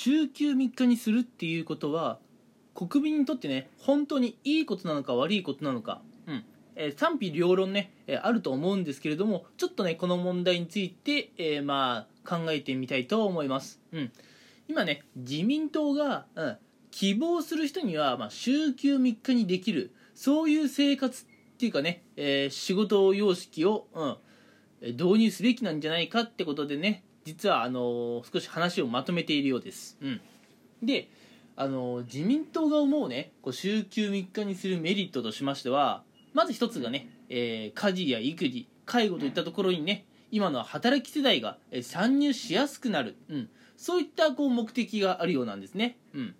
週休3日にするっていうことは国民にとってね本当にいいことなのか悪いことなのか、うん。えー賛否両論ね、えーあると思うんですけれどもちょっとねこの問題について、えーまあ考えてみたいと思います、うん、今ね自民党が、うん、希望する人には、まあ、週休3日にできるそういう生活っていうかね、え仕事様式を、うん、導入すべきなんじゃないかってことでね実はあのー少し話をまとめているようです、うん、であのー自民党が思うねこう週休3日にするメリットとしましてはまず一つがね、えー家事や育児介護といったところにね今の働き世代がえー参入しやすくなる、うん、そういったこう目的があるようなんですね、うん、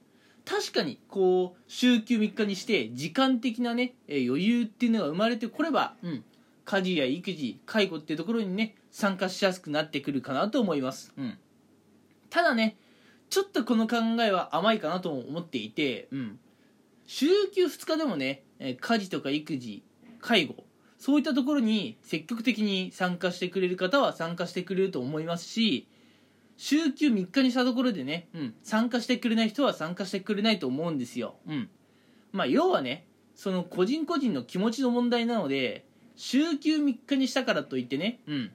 確かにこう週休3日にして時間的なね、えー余裕っていうのが生まれてこれば、うん、家事や育児介護っていうところにね参加しやすくなってくるかなと思います、うん、ただねちょっとこの考えは甘いかなとも思っていて、うん、週休2日でもねえー家事とか育児介護そういったところに積極的に参加してくれる方は参加してくれると思いますし週休3日にしたところでね、うん、参加してくれない人は参加してくれないと思うんですよ、うん、まあ要はねその個人個人の気持ちの問題なので週休3日にしたからといってね、うん、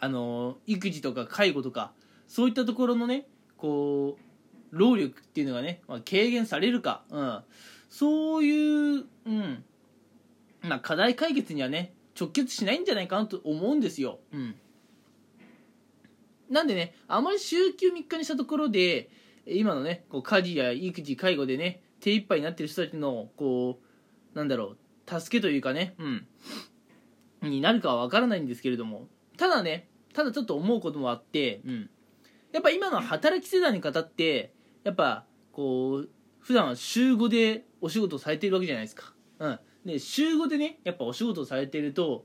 あの育児とか介護とかそういったところのねこう労力っていうのがね、まあ、軽減されるか、うん、そういう、うん。まあ、課題解決にはね直結しないんじゃないかなと思うんですよ、うん、なんでねあまり週休3日にしたところで今のねこう家事や育児介護でね手一杯になってる人たちのこうなんだろう助けというかね、うん、になるかは分からないんですけれどもただねただちょっと思うこともあって、うん、やっぱ今の働き世代の方ってやっぱこう普段は週5でお仕事されてるわけじゃないですか、うん、で週5でねやっぱお仕事されてると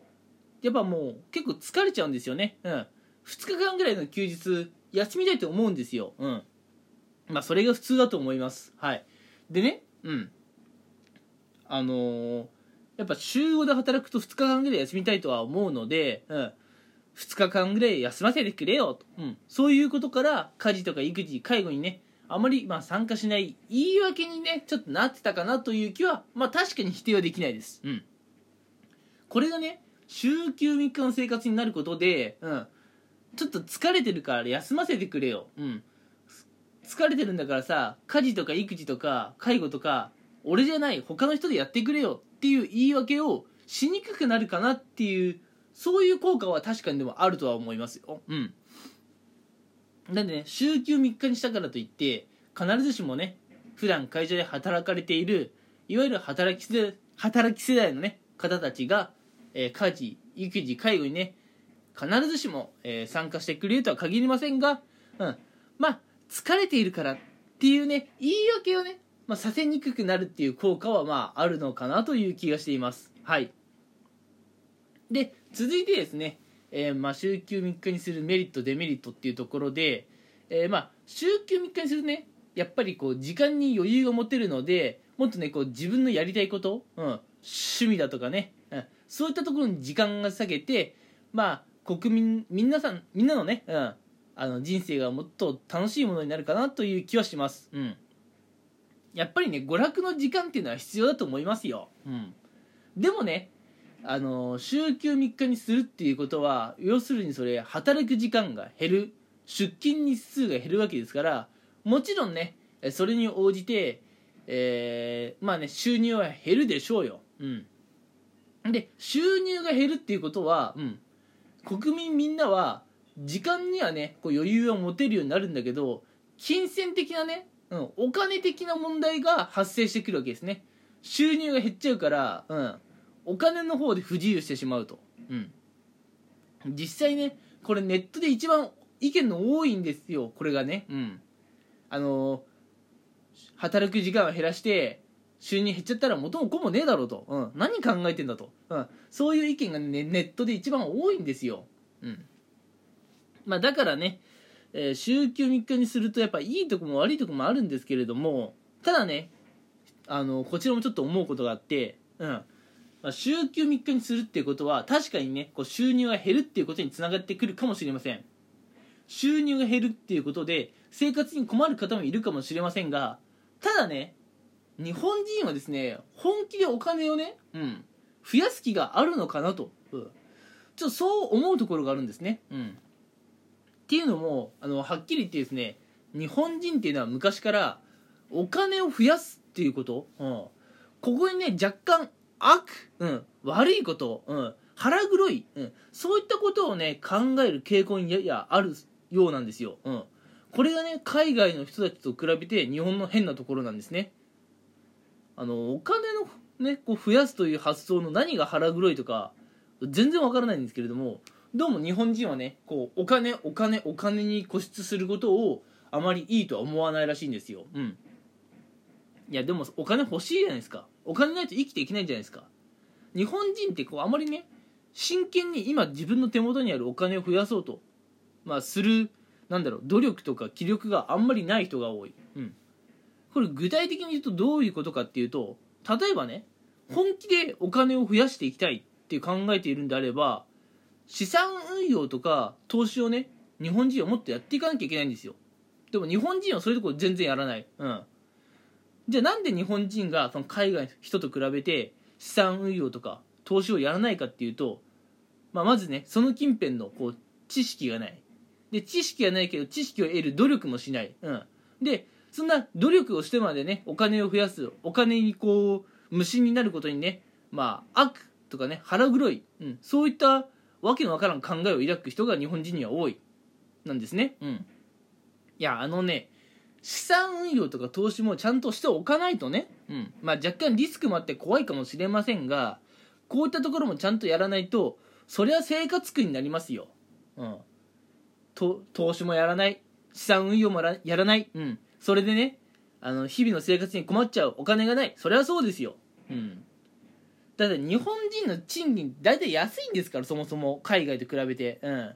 やっぱもう結構疲れちゃうんですよね、うん、2日間ぐらいの休日休みたいと思うんですよ、うん、まあそれが普通だと思います。はい。でねうん。あのーやっぱ週5で働くと2日間ぐらい休みたいとは思うので、うん、2日間ぐらい休ませてくれよと、うん、そういうことから家事とか育児介護にねあまりまあ参加しない言い訳にねちょっとなってたかなという気はまあ確かに否定はできないです、うん、これがね週休3日の生活になることで、うん、ちょっと疲れてるから休ませてくれよ、うん、疲れてるんだからさ家事とか育児とか介護とか俺じゃない他の人でやってくれよっていう言い訳をしにくくなるかなっていうそういう効果は確かにでもあるとは思いますよ。うん。なんでね週休3日にしたからといって必ずしもね普段会社で働かれているいわゆる働き世代働き世代のね方たちが、えー家事育児介護にね必ずしも、えー参加してくれるとは限りませんが、うん、まあ疲れているからっていうね言い訳をね、まあ、させにくくなるっていう効果はまああるのかなという気がしています。はい。で続いてですね、えーまあ、週休3日にするメリットデメリットっていうところで、えーまあ、週休3日にするねやっぱりこう時間に余裕が持てるのでもっとねこう自分のやりたいこと、うん、趣味だとかね、うん、そういったところに時間が割けてまあ国民皆さんみんなのね、うん、あの人生がもっと楽しいものになるかなという気はします、うん、やっぱりね娯楽の時間っていうのは必要だと思いますよ、うん、でもねあの週休3日にするっていうことは要するにそれ働く時間が減る。出勤日数が減るわけですからもちろんねえそれに応じて、えーまあね収入は減るでしょうよ、うん、で収入が減るっていうことは、うん、国民みんなは時間にはねこう余裕を持てるようになるんだけど金銭的なね、うん、お金的な問題が発生してくるわけですね。収入が減っちゃうから、うん、お金の方で不自由してしまうと、うん、実際ねこれネットで一番意見の多いんですよ。これがね。うん。あの働く時間を減らして収入減っちゃったら元も子もねえだろうと、うん、何考えてんだと、うん、そういう意見が、ね、ネットで一番多いんですよ、うん。まあ、だからね、えー週休3日にするとやっぱいいとこも悪いとこもあるんですけれどもただねあのこちらもちょっと思うことがあって、うん。ま、週休3日にするっていうことは確かにねこう収入が減るっていうことにつながってくるかもしれません。収入が減るっていうことで生活に困る方もいるかもしれませんがただね日本人はですね本気でお金をね、うん、増やす気があるのかなと、うん、ちょっとそう思うところがあるんですね、うん、っていうのもあのはっきり言ってですね日本人っていうのは昔からお金を増やすっていうこと、うん、ここにね若干悪、うん、悪いこと、うん、腹黒い、うん、そういったことをね考える傾向にややあるようなんですよ、うん、これがね海外の人たちと比べて日本の変なところなんですね。あのお金のねこう増やすという発想の何が腹黒いとか全然わからないんですけれどもどうも日本人はねこうお金お金お金に固執することをあまりいいとは思わないらしいんですよ。うん。いやでもお金欲しいじゃないですか。お金ないと生きていけないじゃないですか。日本人ってこうあまりね真剣に今自分の手元にあるお金を増やそうとまあするなんだろう努力とか気力があんまりない人が多い、うん、これ具体的に言うとどういうことかっていうと例えばね本気でお金を増やしていきたいって考えているんであれば資産運用とか投資をね日本人はもっとやっていかなきゃいけないんですよ。でも日本人はそういうとこ全然やらない、うん、じゃあなんで日本人がその海外の人と比べて資産運用とか投資をやらないかっていうと、まあ、まずねその近辺のこう知識がない。で知識がないけど知識を得る努力もしない、うん、でそんな努力をしてまでねお金を増やすお金にこう無心になることにねまあ悪とかね腹黒い、うん、そういったわけのわからん考えを抱く人が日本人には多い。なんですね。うん。いやあのね資産運用とか投資もちゃんとしておかないとね、うん。まあ、若干リスクもあって怖いかもしれませんがこういったところもちゃんとやらないとそりゃ生活苦になりますよ、うん、と投資もやらない。資産運用もやらない、うん、それでねあの日々の生活に困っちゃうお金がない。それはそうですよ、うん、だって日本人の賃金大体安いんですからそもそも海外と比べて、うん、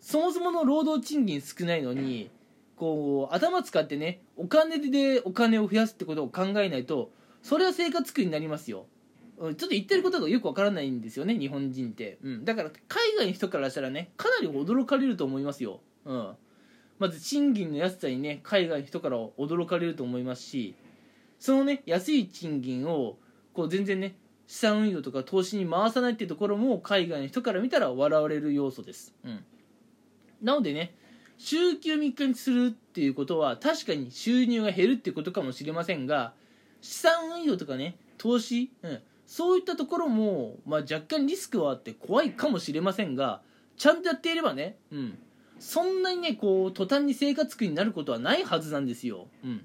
そもそもの労働賃金少ないのにこう頭使ってねお金でお金を増やすってことを考えないとそれは生活苦になりますよ。ちょっと言ってることがよくわからないんですよね日本人って、うん、だから海外の人からしたらねかなり驚かれると思いますよ、うん、まず賃金の安さにね海外の人から驚かれると思いますしそのね安い賃金をこう全然ね資産運用とか投資に回さないっていうところも海外の人から見たら笑われる要素です、うん、なのでね週休3日にするっていうことは確かに収入が減るっていうことかもしれませんが資産運用とかね投資、うん、そういったところも、まあ、若干リスクはあって怖いかもしれませんがちゃんとやっていればね、うん、そんなにねこう途端に生活苦になることはないはずなんですよ、うん、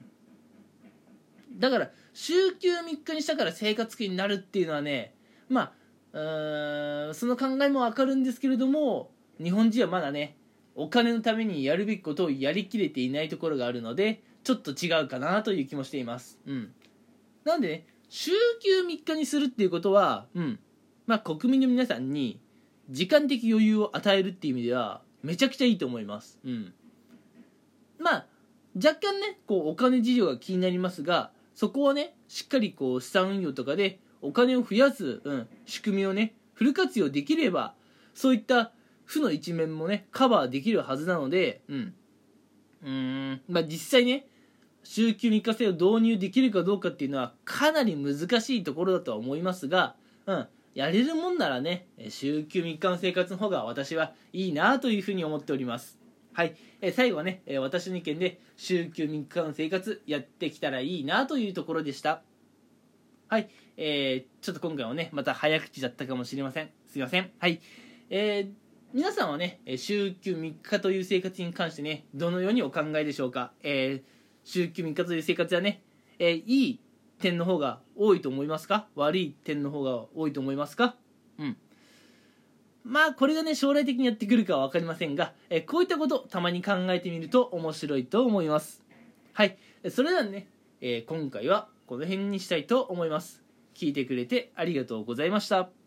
だから週休3日にしたから生活苦になるっていうのはねまあうんその考えもわかるんですけれども日本人はまだねお金のためにやるべきことをやりきれていないところがあるのでちょっと違うかなという気もしています。うん。なんでね週休3日にするっていうことはうん。まあ国民の皆さんに時間的余裕を与えるっていう意味ではめちゃくちゃいいと思います。うん。まあ若干ねこうお金事情が気になりますがそこはねしっかりこう資産運用とかでお金を増やす、うん、仕組みをねフル活用できればそういった負の一面もねカバーできるはずなのでうん。うんまあ実際ね週休3日制を導入できるかどうかっていうのはかなり難しいところだとは思いますが、うん、やれるもんならね週休3日の生活の方が私はいいなというふうに思っております。はい、え最後はね、え私の意見で週休3日の生活やってきたらいいなというところでした。はい、えー、ちょっと今回はねまた早口だったかもしれません。すいません。はい。えー皆さんはね週休3日という生活に関してねどのようにお考えでしょうか、えー、週休3日という生活はね、えー、いい点の方が多いと思いますか？悪い点の方が多いと思いますか？うん。まあこれがね将来的にやってくるかは分かりませんが、え、こういったことたまに考えてみると面白いと思います。はい。それではね、えー、今回はこの辺にしたいと思います。聞いてくれてありがとうございました。